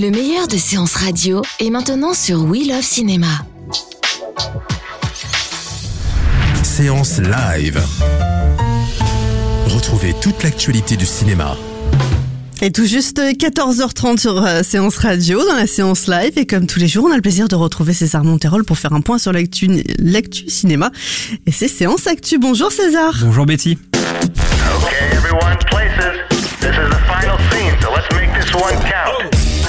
Le meilleur de séances radio est maintenant sur We Love Cinéma. Séance live. Retrouvez toute l'actualité du cinéma. Et tout juste 14h30 sur euh, Séance Radio, dans la séance live. Et comme tous les jours, on a le plaisir de retrouver César Monterol pour faire un point sur l'actu l'actu cinéma. Et c'est Séance Actu. Bonjour César. Bonjour Betty. Okay, everyone, places. This is the final scene, so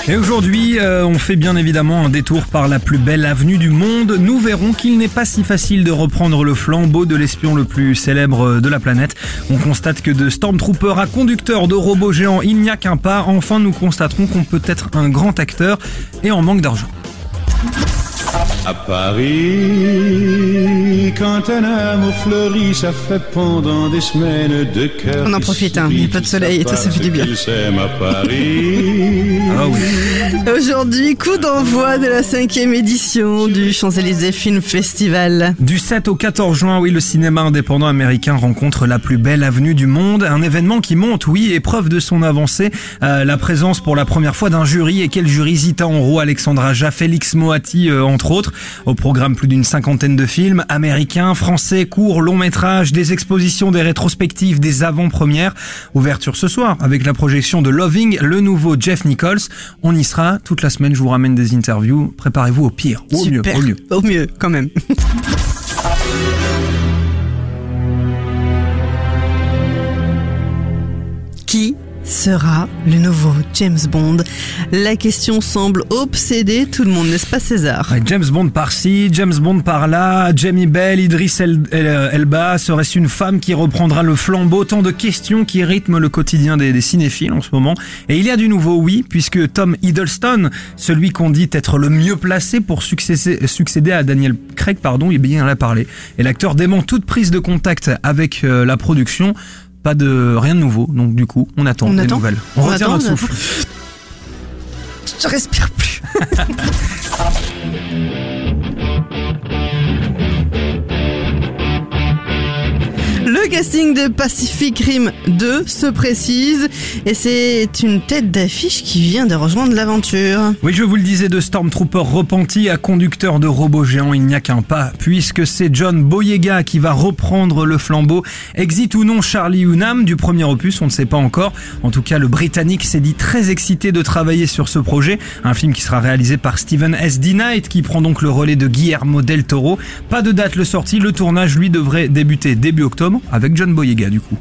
Et aujourd'hui, euh, on fait bien évidemment un détour par la plus belle avenue du monde. Nous verrons qu'il n'est pas si facile de reprendre le flambeau de l'espion le plus célèbre de la planète. On constate que de Stormtrooper à conducteur de robots géants, il n'y a qu'un pas. Enfin, nous constaterons qu'on peut être un grand acteur et en manque d'argent. À Paris, quand un amour fleurit, ça fait pendant des semaines de cœur. On en profite, hein, il y a pas de soleil et tout, ça fait du bien. à Paris. Ah oui. Aujourd'hui, coup d'envoi de la cinquième édition du Champs-Élysées Film Festival. Du 7 au 14 juin, oui, le cinéma indépendant américain rencontre la plus belle avenue du monde. Un événement qui monte, oui, et preuve de son avancée. Euh, la présence pour la première fois d'un jury. Et quel jury Zita Enro, Alexandra Aja, Félix Moati, euh, entre autres. Au programme, plus d'une cinquantaine de films américains, français, courts, longs métrages, des expositions, des rétrospectives, des avant-premières. Ouverture ce soir avec la projection de Loving, le nouveau Jeff Nichols. On y sera toute la semaine. Je vous ramène des interviews. Préparez-vous au pire. Au mieux, au mieux. Au mieux, quand même. Qui sera le nouveau James Bond La question semble obséder tout le monde, n'est-ce pas César? James Bond par-ci, James Bond par-là, Jamie Bell, Idris El- El- Elba, serait-ce une femme qui reprendra le flambeau? Tant de questions qui rythment le quotidien des, cinéphiles en ce moment. Et il y a du nouveau, oui, puisque Tom Hiddleston, celui qu'on dit être le mieux placé pour succéder, à Daniel Craig, pardon, eh bien, il en a parlé. Et l'acteur dément toute prise de contact avec euh, la production. Pas de rien de nouveau, donc du coup, on attend On des attend nouvelles. On, On retient attend, notre on souffle. Je respire plus. casting de Pacific Rim 2 se précise et c'est une tête d'affiche qui vient de rejoindre l'aventure. Oui, je vous le disais, de Stormtrooper repenti à conducteur de robot géant, il n'y a qu'un pas, puisque c'est John Boyega qui va reprendre le flambeau. Exit ou non Charlie Hunnam du premier opus, on ne sait pas encore. En tout cas, le Britannique s'est dit très excité de travailler sur ce projet, un film qui sera réalisé par Steven S. D. Knight, qui prend donc le relais de Guillermo del Toro. Pas de date le sortie, le tournage lui devrait débuter début octobre, avec John Boyega du coup.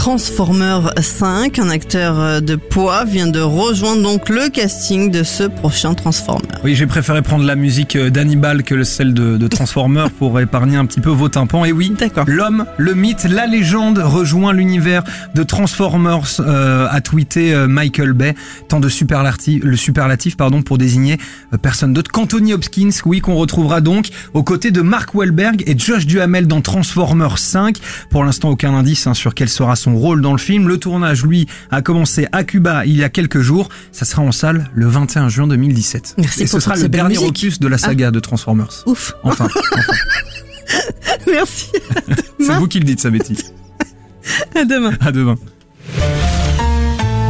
Transformer 5, un acteur de poids, vient de rejoindre donc le casting de ce prochain Transformer. Oui, j'ai préféré prendre la musique euh, d'Hannibal que celle de, de Transformer pour épargner un petit peu vos tympans. Et oui, D'accord. l'homme, le mythe, la légende rejoint l'univers de Transformers, euh, a tweeté euh, Michael Bay. Tant de superlatifs, le superlatif pardon, pour désigner euh, personne d'autre qu'Anthony Hopkins, oui, qu'on retrouvera donc aux côtés de Mark Wahlberg et Josh Duhamel dans Transformers 5. Pour l'instant, aucun indice hein, sur quel sera son rôle dans le film. Le tournage, lui, a commencé à Cuba il y a quelques jours. Ça sera en salle le 21 juin 2017. Merci et pour ce sera le dernier opus de la saga de Transformers. Ouf. Enfin, enfin. Merci. c'est vous qui le dites, ça, Betty. À demain. À demain.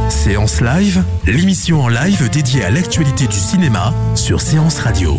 Séance live, l'émission en live dédiée à l'actualité du cinéma sur Séance Radio.